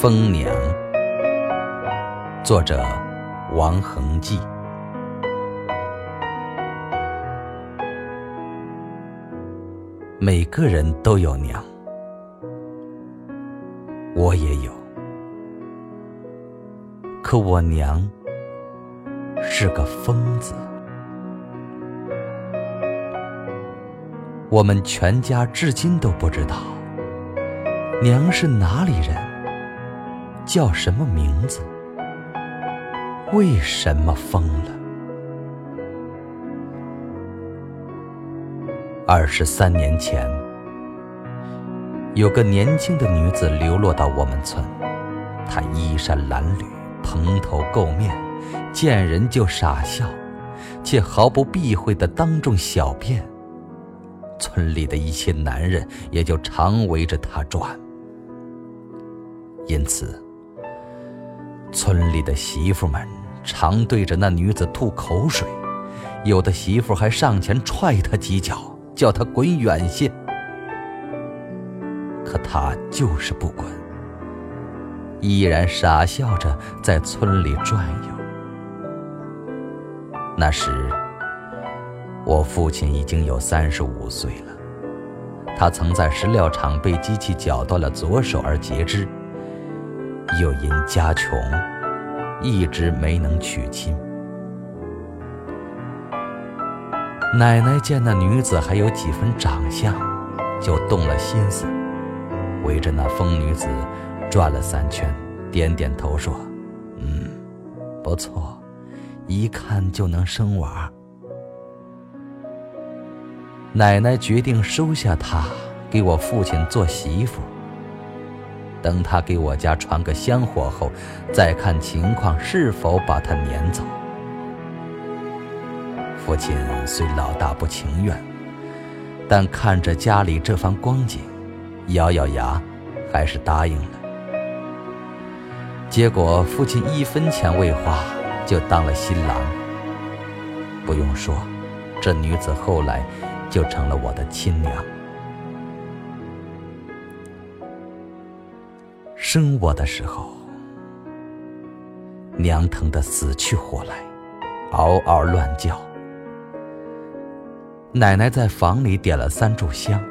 疯娘，作者王恒记。每个人都有娘，我也有，可我娘是个疯子。我们全家至今都不知道，娘是哪里人，叫什么名字，为什么疯了？二十三年前，有个年轻的女子流落到我们村，她衣衫褴褛，蓬头垢面，见人就傻笑，且毫不避讳的当众小便。村里的一些男人也就常围着她转，因此，村里的媳妇们常对着那女子吐口水，有的媳妇还上前踹她几脚，叫她滚远些。可她就是不滚，依然傻笑着在村里转悠。那时。我父亲已经有三十五岁了，他曾在石料厂被机器绞断了左手而截肢，又因家穷，一直没能娶亲。奶奶见那女子还有几分长相，就动了心思，围着那疯女子转了三圈，点点头说：“嗯，不错，一看就能生娃。”奶奶决定收下她，给我父亲做媳妇。等他给我家传个香火后，再看情况是否把他撵走。父亲虽老大不情愿，但看着家里这番光景，咬咬牙，还是答应了。结果父亲一分钱未花，就当了新郎。不用说，这女子后来。就成了我的亲娘。生我的时候，娘疼得死去活来，嗷嗷乱叫。奶奶在房里点了三炷香，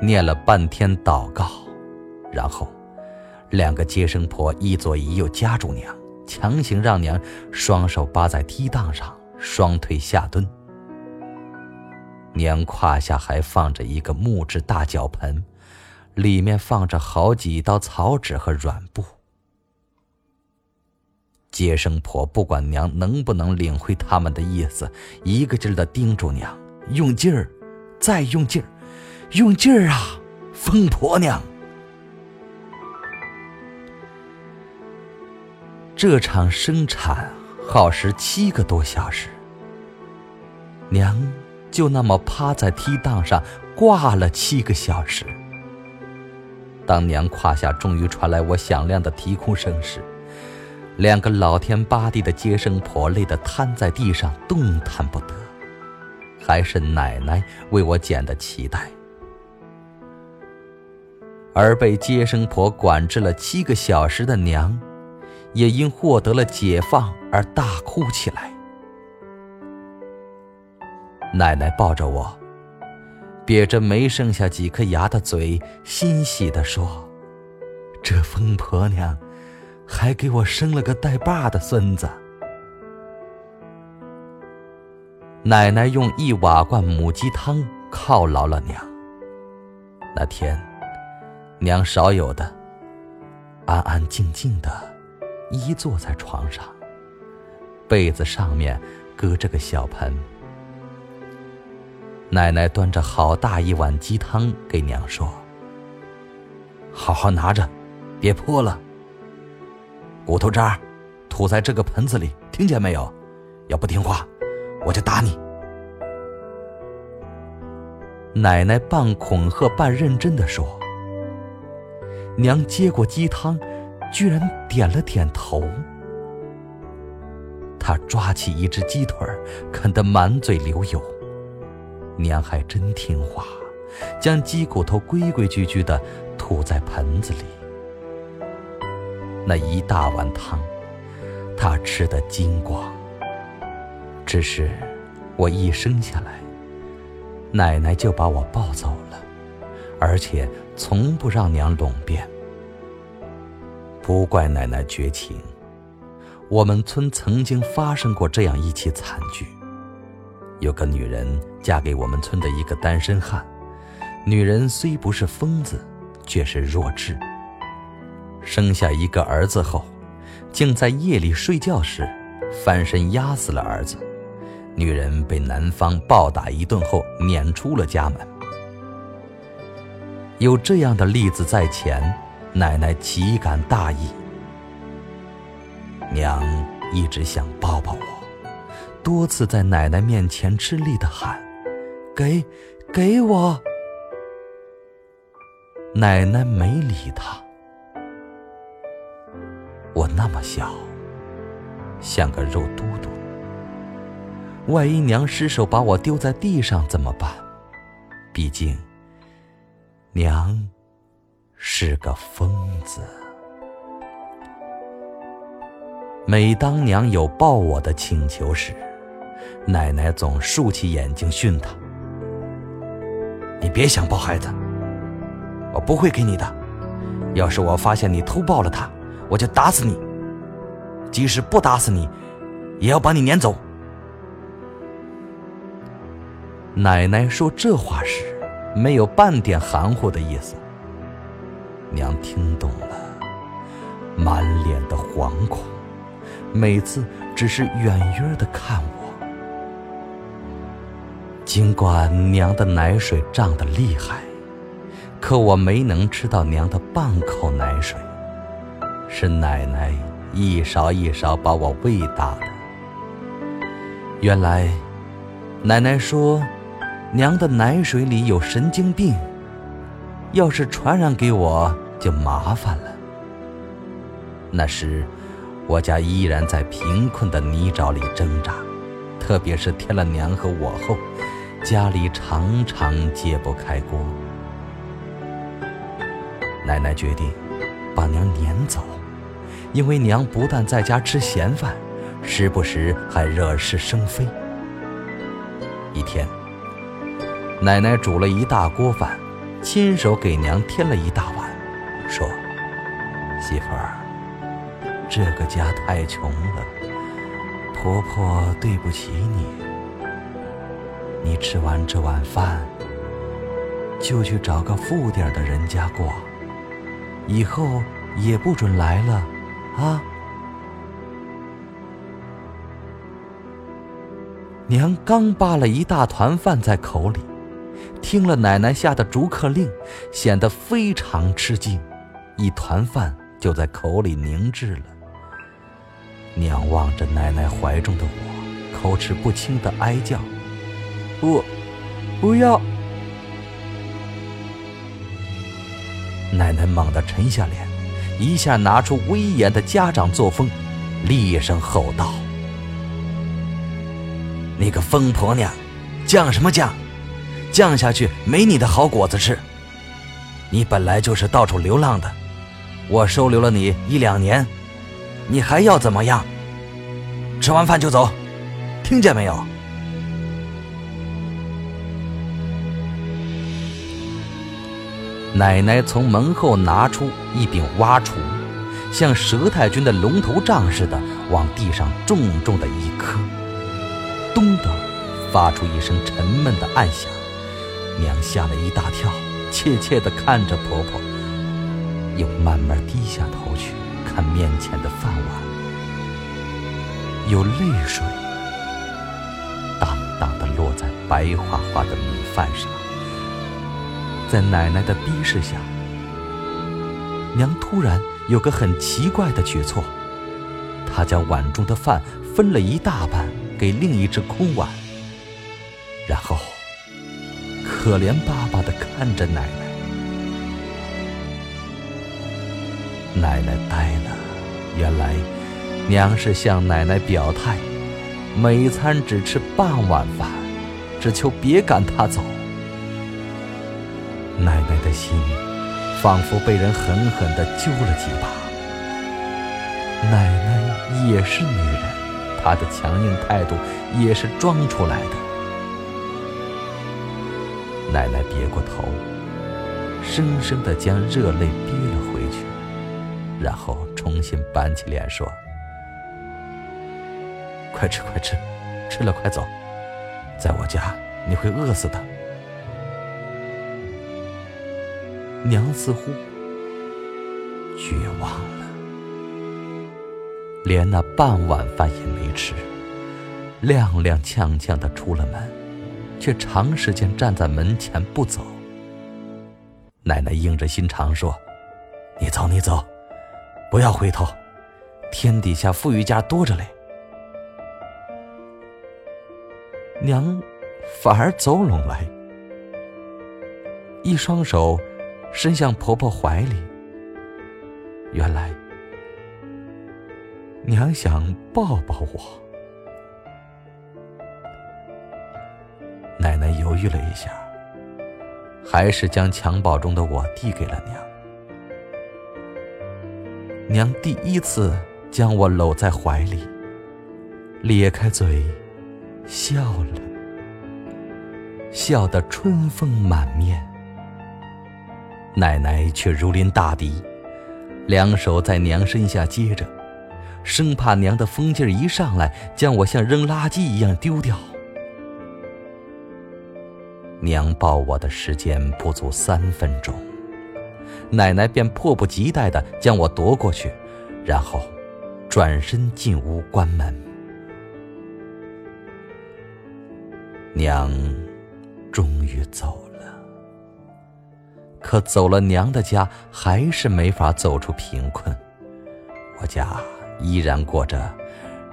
念了半天祷告，然后两个接生婆一左一右夹住娘，强行让娘双手扒在梯档上，双腿下蹲。娘胯下还放着一个木质大脚盆，里面放着好几刀草纸和软布。接生婆不管娘能不能领会他们的意思，一个劲儿的叮嘱娘：“用劲儿，再用劲儿，用劲儿啊，疯婆娘！”这场生产耗时七个多小时，娘。就那么趴在梯档上挂了七个小时。当娘胯下终于传来我响亮的啼哭声时，两个老天八地的接生婆累得瘫在地上动弹不得，还是奶奶为我剪的脐带。而被接生婆管制了七个小时的娘，也因获得了解放而大哭起来。奶奶抱着我，瘪着没剩下几颗牙的嘴，欣喜地说：“这疯婆娘，还给我生了个带把的孙子。”奶奶用一瓦罐母鸡汤犒劳了娘。那天，娘少有的安安静静的依坐在床上，被子上面搁着个小盆。奶奶端着好大一碗鸡汤给娘说：“好好拿着，别泼了。骨头渣吐在这个盆子里，听见没有？要不听话，我就打你。”奶奶半恐吓半认真的说：“娘接过鸡汤，居然点了点头。她抓起一只鸡腿，啃得满嘴流油。”娘还真听话，将鸡骨头规规矩矩的吐在盆子里。那一大碗汤，他吃得精光。只是我一生下来，奶奶就把我抱走了，而且从不让娘拢便。不怪奶奶绝情，我们村曾经发生过这样一起惨剧：有个女人嫁给我们村的一个单身汉，女人虽不是疯子，却是弱智。生下一个儿子后，竟在夜里睡觉时翻身压死了儿子。女人被男方暴打一顿后撵出了家门。有这样的例子在前。奶奶岂敢大意，娘一直想抱抱我，多次在奶奶面前吃力的喊：“给，给我。”奶奶没理他。我那么小，像个肉嘟嘟，万一娘失手把我丢在地上怎么办？毕竟，娘。是个疯子。每当娘有抱我的请求时，奶奶总竖起眼睛训他：“你别想抱孩子，我不会给你的。要是我发现你偷抱了他，我就打死你。即使不打死你，也要把你撵走。”奶奶说这话时，没有半点含糊的意思。娘听懂了，满脸的惶恐，每次只是远远的看我。尽管娘的奶水胀得厉害，可我没能吃到娘的半口奶水，是奶奶一勺一勺把我喂大的。原来，奶奶说，娘的奶水里有神经病，要是传染给我。就麻烦了。那时，我家依然在贫困的泥沼里挣扎，特别是添了娘和我后，家里常常揭不开锅。奶奶决定把娘撵走，因为娘不但在家吃闲饭，时不时还惹是生非。一天，奶奶煮了一大锅饭，亲手给娘添了一大碗。说：“媳妇儿，这个家太穷了，婆婆对不起你。你吃完这碗饭，就去找个富点的人家过，以后也不准来了，啊！”娘刚扒了一大团饭在口里，听了奶奶下的逐客令，显得非常吃惊。一团饭就在口里凝滞了。娘望着奶奶怀中的我，口齿不清的哀叫：“不，不要！”奶奶猛地沉下脸，一下拿出威严的家长作风，厉声吼道：“你个疯婆娘，犟什么犟？犟下去没你的好果子吃！你本来就是到处流浪的。”我收留了你一两年，你还要怎么样？吃完饭就走，听见没有？奶奶从门后拿出一柄挖锄，像佘太君的龙头杖似的往地上重重的一磕，咚的发出一声沉闷的暗响。娘吓了一大跳，怯怯的看着婆婆。又慢慢低下头去看面前的饭碗，有泪水当当的落在白花花的米饭上。在奶奶的逼视下，娘突然有个很奇怪的举措，她将碗中的饭分了一大半给另一只空碗，然后可怜巴巴的看着奶奶。奶奶呆了，原来娘是向奶奶表态，每餐只吃半碗饭，只求别赶她走。奶奶的心仿佛被人狠狠地揪了几把，奶奶也是女人，她的强硬态度也是装出来的。奶奶别过头，生生的将热泪憋了回去，然后重新板起脸说：“快吃快吃，吃了快走，在我家你会饿死的。”娘似乎绝望了，连那半碗饭也没吃，踉踉跄跄的出了门，却长时间站在门前不走。奶奶硬着心肠说：“你走，你走，不要回头，天底下富裕家多着嘞。”娘反而走拢来，一双手。伸向婆婆怀里，原来娘想抱抱我。奶奶犹豫了一下，还是将襁褓中的我递给了娘。娘第一次将我搂在怀里，咧开嘴笑了，笑得春风满面。奶奶却如临大敌，两手在娘身下接着，生怕娘的疯劲儿一上来，将我像扔垃圾一样丢掉。娘抱我的时间不足三分钟，奶奶便迫不及待地将我夺过去，然后转身进屋关门。娘终于走。可走了娘的家，还是没法走出贫困。我家依然过着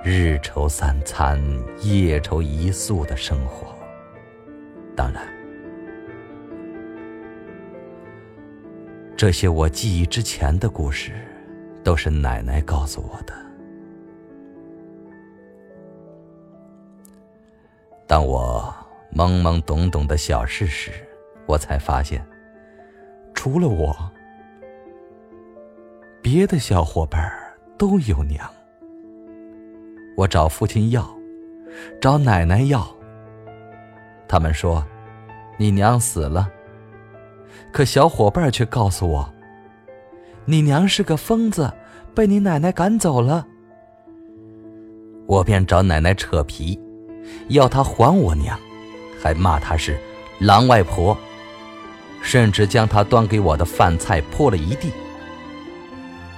日愁三餐、夜愁一宿的生活。当然，这些我记忆之前的故事，都是奶奶告诉我的。当我懵懵懂懂的小事时，我才发现。除了我，别的小伙伴都有娘。我找父亲要，找奶奶要。他们说，你娘死了。可小伙伴却告诉我，你娘是个疯子，被你奶奶赶走了。我便找奶奶扯皮，要她还我娘，还骂她是狼外婆。甚至将他端给我的饭菜泼了一地。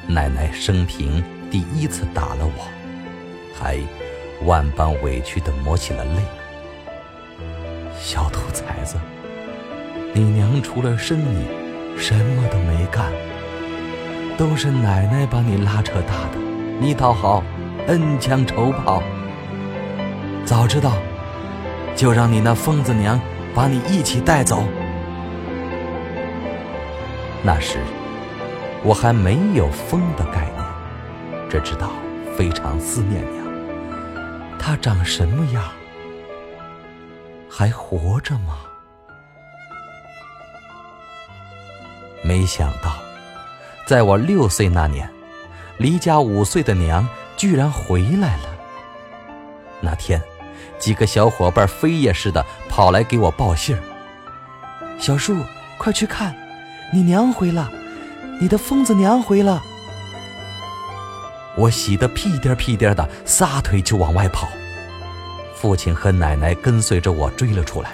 奶奶生平第一次打了我，还万般委屈的抹起了泪。小兔崽子，你娘除了生你，什么都没干，都是奶奶把你拉扯大的，你倒好，恩将仇报。早知道，就让你那疯子娘把你一起带走。那时，我还没有疯的概念，只知道非常思念娘。她长什么样？还活着吗？没想到，在我六岁那年，离家五岁的娘居然回来了。那天，几个小伙伴飞也似的跑来给我报信：“小树，快去看！”你娘回了，你的疯子娘回了。我喜得屁颠屁颠的，撒腿就往外跑。父亲和奶奶跟随着我追了出来。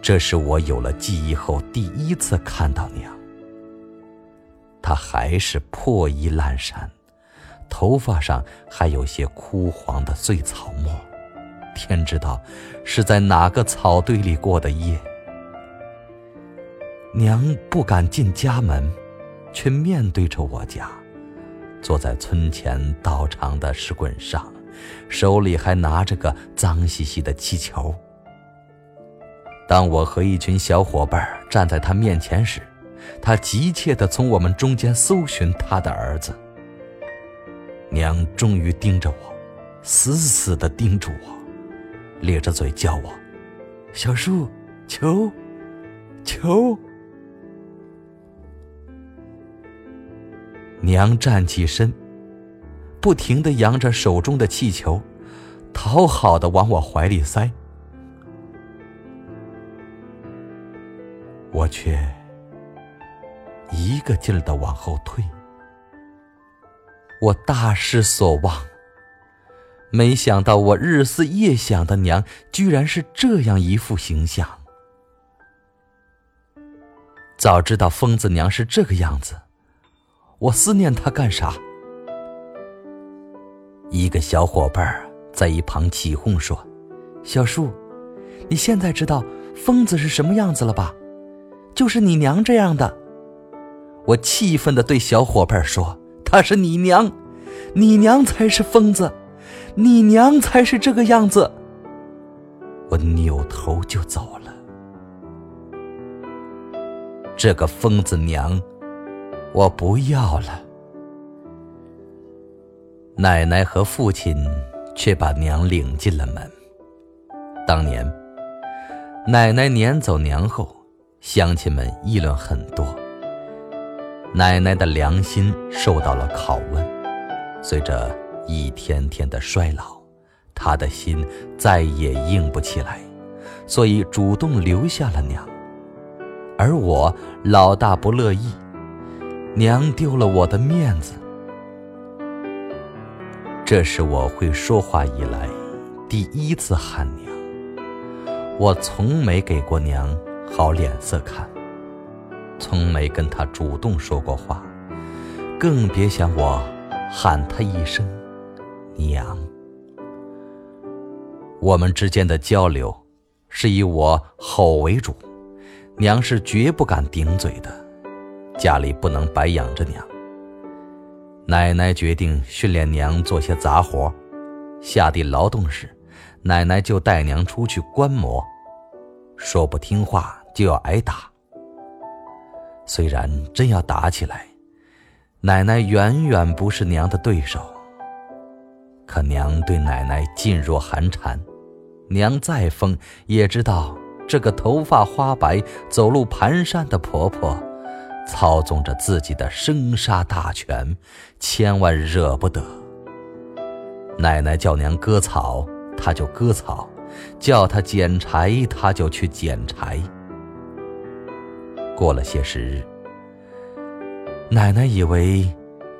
这是我有了记忆后第一次看到娘。她还是破衣烂衫，头发上还有些枯黄的碎草末。天知道是在哪个草堆里过的夜。娘不敢进家门，却面对着我家，坐在村前道场的石棍上，手里还拿着个脏兮兮的气球。当我和一群小伙伴站在他面前时，他急切地从我们中间搜寻他的儿子。娘终于盯着我，死死地盯住我，咧着嘴叫我：“小树，球，球。”娘站起身，不停的扬着手中的气球，讨好的往我怀里塞，我却一个劲儿的往后退。我大失所望，没想到我日思夜想的娘，居然是这样一副形象。早知道疯子娘是这个样子，我思念他干啥？一个小伙伴在一旁起哄说：“小树，你现在知道疯子是什么样子了吧？就是你娘这样的。”我气愤的对小伙伴说。他是你娘，你娘才是疯子，你娘才是这个样子。我扭头就走了。这个疯子娘，我不要了。奶奶和父亲却把娘领进了门。当年，奶奶撵走娘后，乡亲们议论很多。奶奶的良心受到了拷问，随着一天天的衰老，她的心再也硬不起来，所以主动留下了娘。而我老大不乐意，娘丢了我的面子。这是我会说话以来第一次喊娘，我从没给过娘好脸色看。从没跟她主动说过话，更别想我喊她一声“娘”。我们之间的交流是以我吼为主，娘是绝不敢顶嘴的。家里不能白养着娘。奶奶决定训练娘做些杂活，下地劳动时，奶奶就带娘出去观摩，说不听话就要挨打。虽然真要打起来，奶奶远远不是娘的对手。可娘对奶奶噤若寒蝉，娘再疯也知道这个头发花白、走路蹒跚的婆婆，操纵着自己的生杀大权，千万惹不得。奶奶叫娘割草，他就割草；叫他捡柴，他就去捡柴。过了些时日，奶奶以为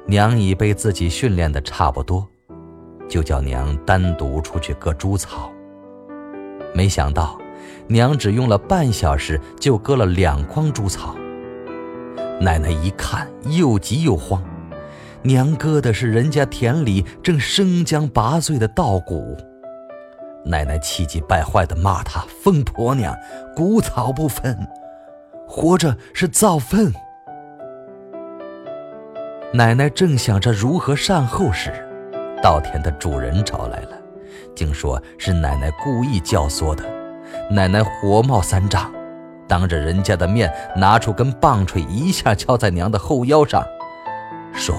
娘已被自己训练的差不多，就叫娘单独出去割猪草。没想到，娘只用了半小时就割了两筐猪草。奶奶一看，又急又慌，娘割的是人家田里正生姜拔穗的稻谷。奶奶气急败坏地骂她：“疯婆娘，谷草不分。”活着是造粪。奶奶正想着如何善后时，稻田的主人找来了，竟说是奶奶故意教唆的。奶奶火冒三丈，当着人家的面拿出根棒槌，一下敲在娘的后腰上，说：“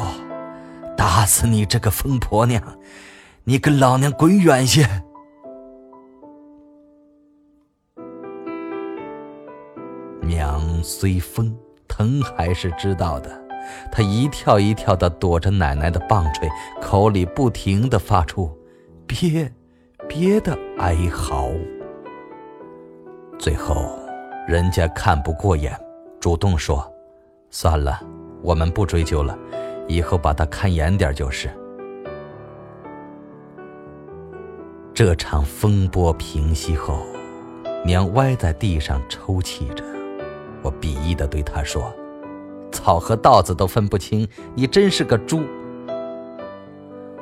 打死你这个疯婆娘，你跟老娘滚远些！”娘虽疯，疼还是知道的。她一跳一跳地躲着奶奶的棒槌，口里不停地发出“别，别”的哀嚎。最后，人家看不过眼，主动说：“算了，我们不追究了，以后把他看严点就是。”这场风波平息后，娘歪在地上抽泣着。我鄙夷地对他说：“草和稻子都分不清，你真是个猪。”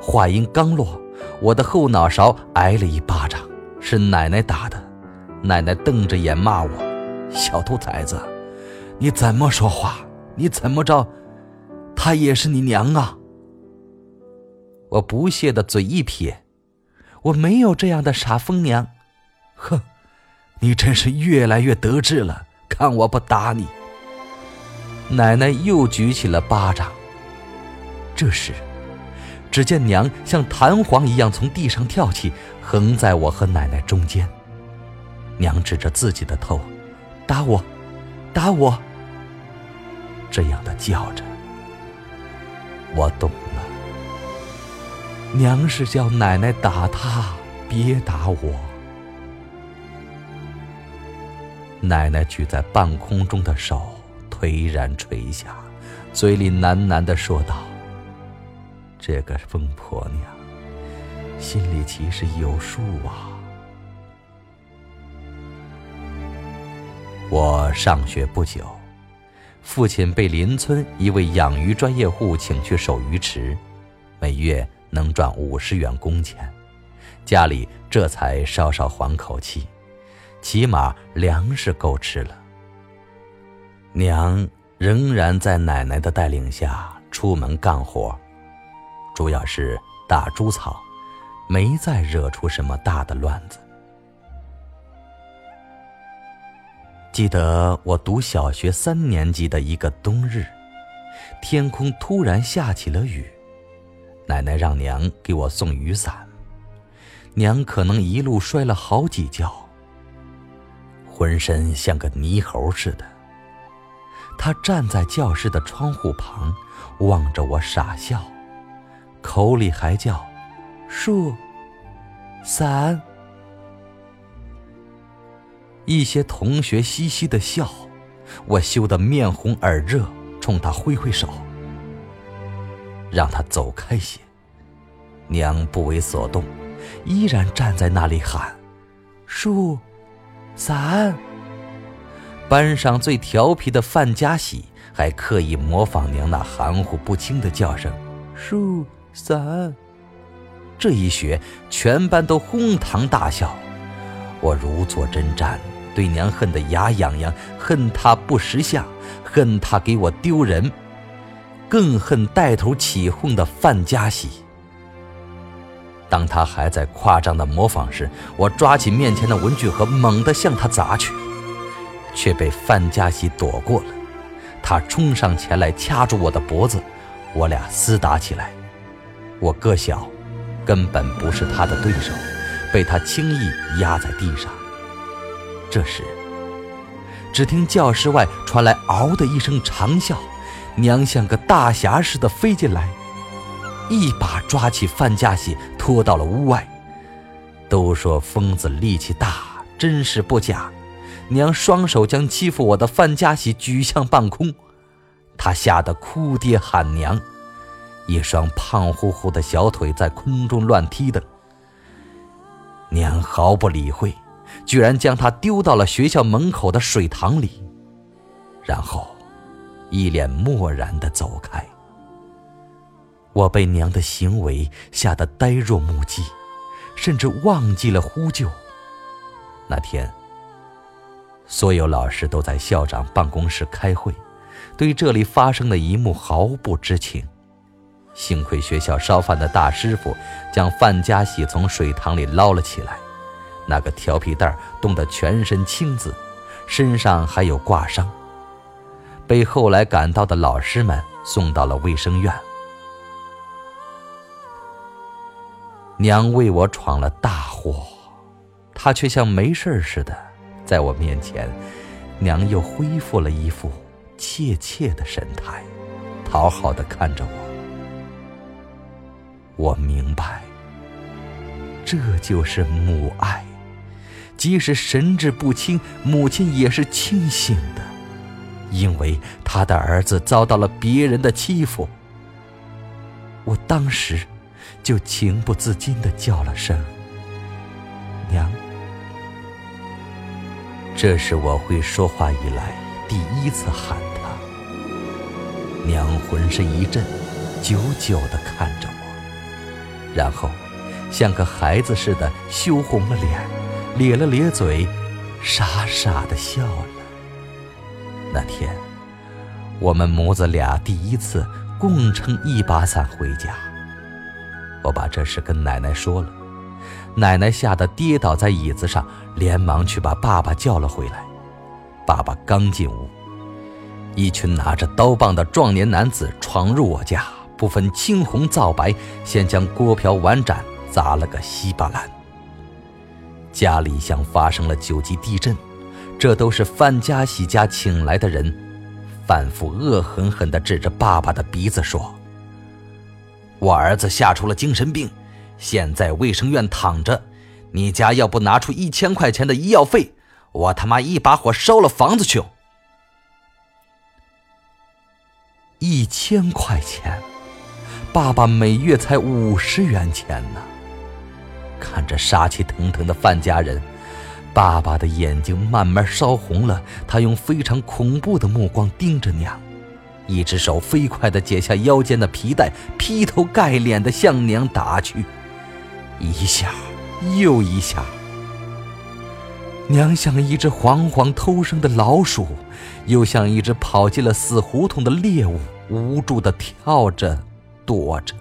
话音刚落，我的后脑勺挨了一巴掌，是奶奶打的。奶奶瞪着眼骂我：“小兔崽子，你怎么说话？你怎么着？她也是你娘啊！”我不屑的嘴一撇：“我没有这样的傻疯娘。”哼，你真是越来越得志了。看我不打你！奶奶又举起了巴掌。这时，只见娘像弹簧一样从地上跳起，横在我和奶奶中间。娘指着自己的头，打我，打我！这样的叫着。我懂了，娘是叫奶奶打他，别打我。奶奶举在半空中的手颓然垂下，嘴里喃喃的说道：“这个疯婆娘，心里其实有数啊。”我上学不久，父亲被邻村一位养鱼专业户请去守鱼池，每月能赚五十元工钱，家里这才稍稍缓口气，起码粮食够吃了。娘仍然在奶奶的带领下出门干活，主要是打猪草，没再惹出什么大的乱子。记得我读小学三年级的一个冬日，天空突然下起了雨，奶奶让娘给我送雨伞，娘可能一路摔了好几跤，浑身像个泥猴似的。她站在教室的窗户旁，望着我傻笑，口里还叫：“树，伞。”一些同学嘻嘻的笑，我羞得面红耳热，冲他挥挥手，让他走开些。娘不为所动，依然站在那里喊：“树，伞。”班上最调皮的范家喜还刻意模仿娘那含糊不清的叫声：“树，伞。”这一学，全班都哄堂大笑，我如坐针毡。对娘恨得牙痒痒，恨她不识相，恨她给我丢人，更恨带头起哄的范家喜。当他还在夸张的模仿时，我抓起面前的文具盒，猛地向他砸去，却被范家喜躲过了。他冲上前来，掐住我的脖子，我俩厮打起来。我个小，根本不是他的对手，被他轻易压在地上。这时，只听教室外传来“嗷”的一声长啸，娘像个大侠似的飞进来，一把抓起范家喜拖到了屋外。都说疯子力气大，真是不假。娘双手将欺负我的范家喜举向半空，他吓得哭爹喊娘，一双胖乎乎的小腿在空中乱踢蹬。娘毫不理会。居然将他丢到了学校门口的水塘里，然后一脸漠然的走开。我被娘的行为吓得呆若木鸡，甚至忘记了呼救。那天，所有老师都在校长办公室开会，对这里发生的一幕毫不知情。幸亏学校烧饭的大师傅将范家喜从水塘里捞了起来。那个调皮蛋冻得全身青紫，身上还有挂伤，被后来赶到的老师们送到了卫生院。娘为我闯了大祸，她却像没事似的，在我面前，娘又恢复了一副怯怯的神态，讨好的看着我。我明白，这就是母爱。即使神志不清，母亲也是清醒的，因为他的儿子遭到了别人的欺负。我当时就情不自禁的叫了声“娘”，这是我会说话以来第一次喊他。娘浑身一震，久久的看着我，然后像个孩子似的羞红了脸。咧了咧嘴，傻傻的笑了。那天，我们母子俩第一次共撑一把伞回家。我把这事跟奶奶说了，奶奶吓得跌倒在椅子上，连忙去把爸爸叫了回来。爸爸刚进屋，一群拿着刀棒的壮年男子闯入我家，不分青红皂白，先将锅瓢碗盏砸了个稀巴烂。家里像发生了九级地震，这都是范家喜家请来的人。范父恶狠狠地指着爸爸的鼻子说：“我儿子吓出了精神病，现在卫生院躺着。你家要不拿出一千块钱的医药费，我他妈一把火烧了房子去！一千块钱，爸爸每月才五十元钱呢。看着杀气腾腾的范家人，爸爸的眼睛慢慢烧红了。他用非常恐怖的目光盯着娘，一只手飞快地解下腰间的皮带，劈头盖脸地向娘打去，一下。又一下，娘像一只惶惶偷生的老鼠，又像一只跑进了死胡同的猎物，无助的跳着，躲着。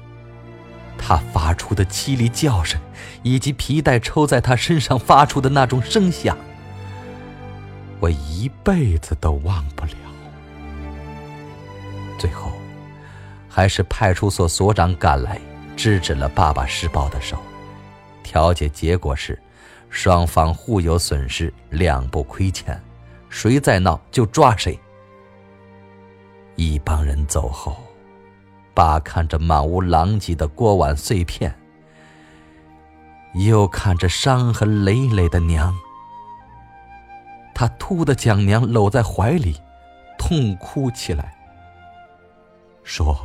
他发出的凄厉叫声，以及皮带抽在他身上发出的那种声响，我一辈子都忘不了。最后，还是派出所所长赶来，制止了爸爸施暴的手。调解结果是，双方互有损失，两不亏欠，谁再闹就抓谁。一帮人走后，爸看着满屋狼藉的锅碗碎片，又看着伤痕累累的娘，他突地将娘搂在怀里，痛哭起来，说：“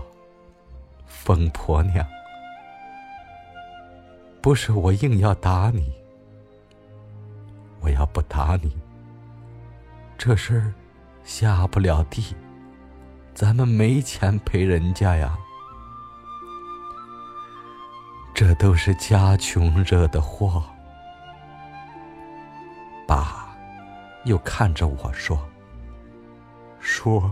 疯婆娘。”不是我硬要打你，我要不打你，这事儿下不了地，咱们没钱赔人家呀。这都是家穷惹的祸。爸，又看着我说：“叔，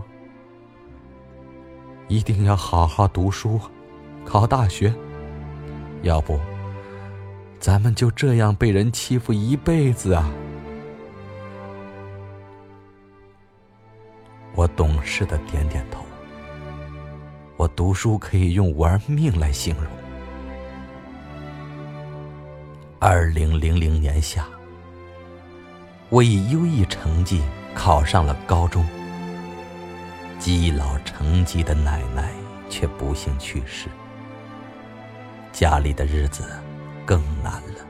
一定要好好读书，考大学，要不……”咱们就这样被人欺负一辈子啊！我懂事的点点头。我读书可以用玩命来形容。二零零零年夏，我以优异成绩考上了高中。积劳成疾的奶奶却不幸去世，家里的日子。更难了。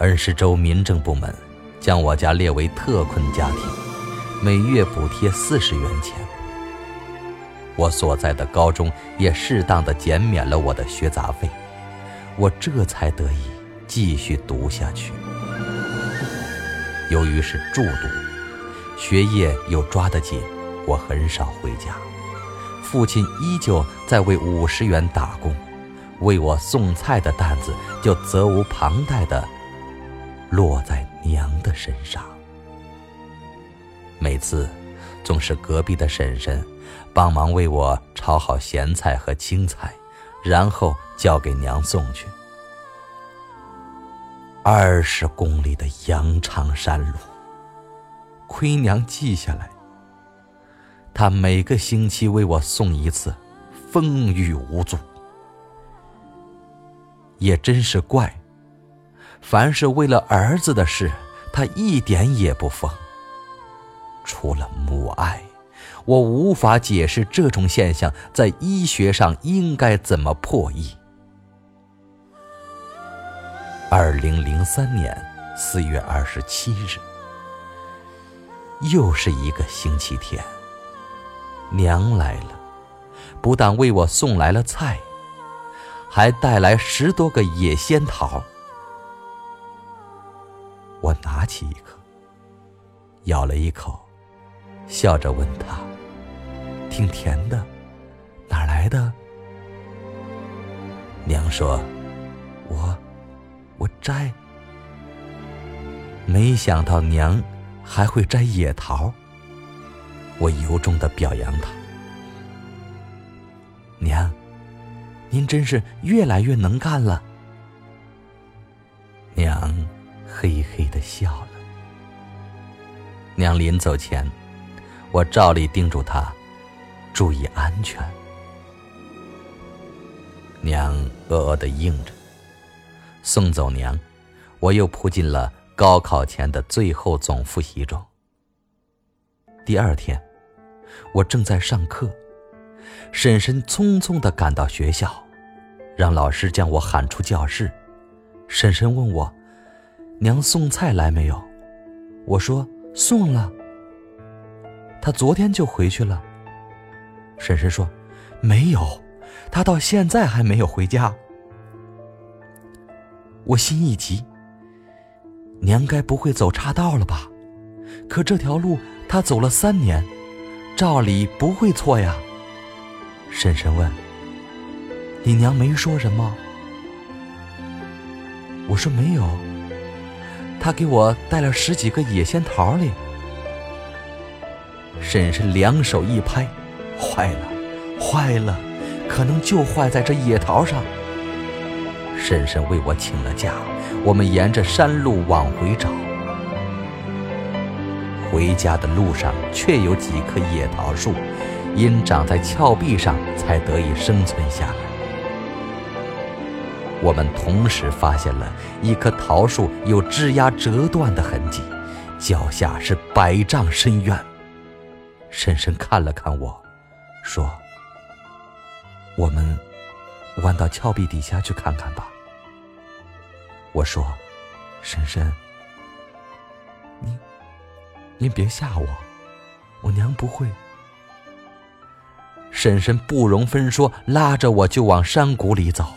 恩施州民政部门将我家列为特困家庭，每月补贴四十元钱。我所在的高中也适当的减免了我的学杂费，我这才得以继续读下去。由于是住读，学业又抓得紧，我很少回家。父亲依旧在为五十元打工。为我送菜的担子就责无旁贷的落在娘的身上。每次总是隔壁的婶婶帮忙为我炒好咸菜和青菜，然后交给娘送去。二十公里的羊肠山路，亏娘记下来。她每个星期为我送一次，风雨无阻。也真是怪，凡是为了儿子的事，他一点也不疯。除了母爱，我无法解释这种现象在医学上应该怎么破译。二零零三年四月二十七日，又是一个星期天，娘来了，不但为我送来了菜。还带来十多个野仙桃，我拿起一颗，咬了一口，笑着问他：“挺甜的，哪来的？”娘说：“我，我摘。”没想到娘还会摘野桃，我由衷的表扬她。娘。您真是越来越能干了。娘嘿嘿的笑了。娘临走前，我照例叮嘱他注意安全。娘呃呃的应着。送走娘，我又扑进了高考前的最后总复习中。第二天，我正在上课。婶婶匆匆的赶到学校，让老师将我喊出教室。婶婶问我：“娘送菜来没有？”我说：“送了。”他昨天就回去了。婶婶说：“没有，他到现在还没有回家。”我心一急，娘该不会走岔道了吧？可这条路她走了三年，照理不会错呀。婶婶问：“你娘没说什么？”我说：“没有。”她给我带了十几个野仙桃哩。婶婶两手一拍：“坏了，坏了，可能就坏在这野桃上。”婶婶为我请了假，我们沿着山路往回找。回家的路上，确有几棵野桃树，因长在峭壁上，才得以生存下来。我们同时发现了一棵桃树有枝丫折断的痕迹，脚下是百丈深渊。婶婶看了看我，说：“我们弯到峭壁底下去看看吧。”我说：“婶婶，您您别吓我，我娘不会。”婶婶不容分说，拉着我就往山谷里走。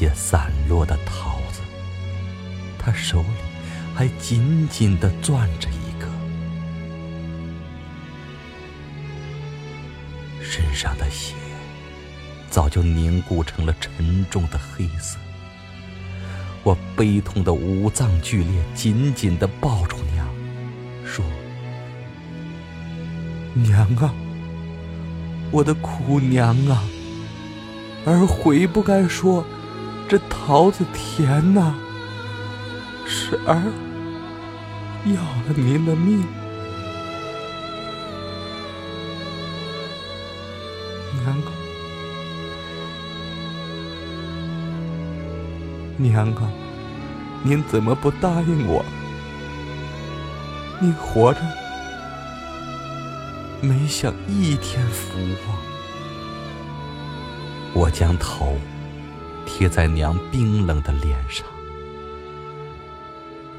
些散落的桃子，他手里还紧紧地攥着一个，身上的血早就凝固成了沉重的黑色。我悲痛的五脏剧烈，紧紧地抱住娘，说：“娘啊，我的苦娘啊！”儿悔不该说，这桃子甜呐，是儿要了您的命。娘啊，娘啊，您怎么不答应我？您活着没享一天福啊！我将头贴在娘冰冷的脸上，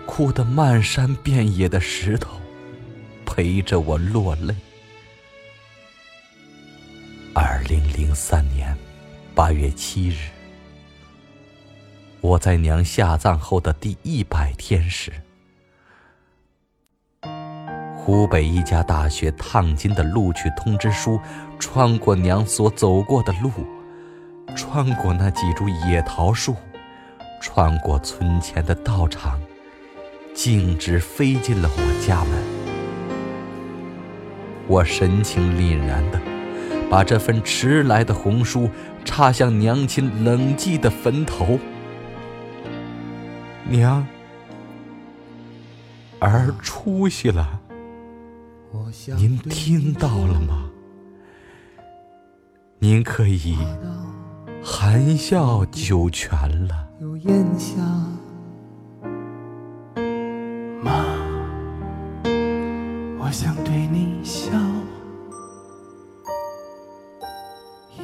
哭得漫山遍野的石头陪着我落泪。二零零三年八月七日，我在娘下葬后的第一百天时，湖北一家大学烫金的录取通知书穿过娘所走过的路。穿过那几株野桃树，穿过村前的道场，径直飞进了我家门。我神情凛然的把这份迟来的红书插向娘亲冷寂的坟头。娘，儿出息了，您听到了吗？您可以。含笑九泉了。妈，我想对你笑，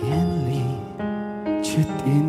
眼里却点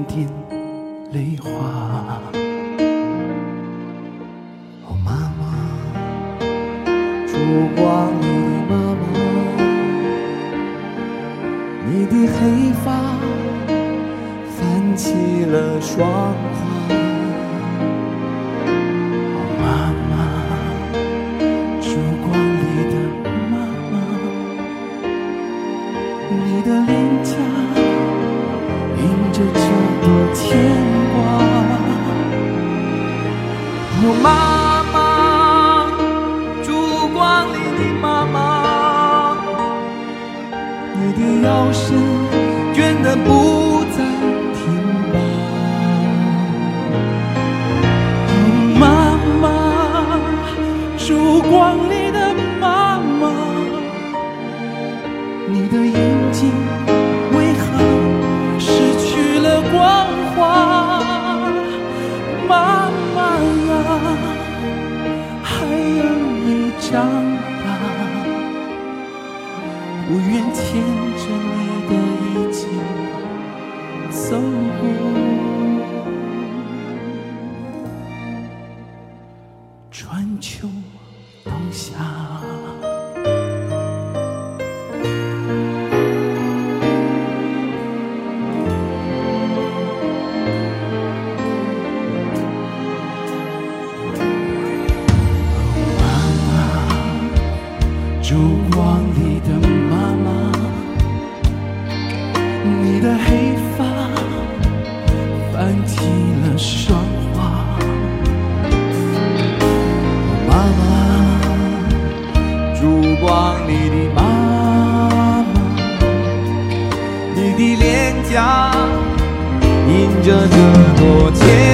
着这朵牵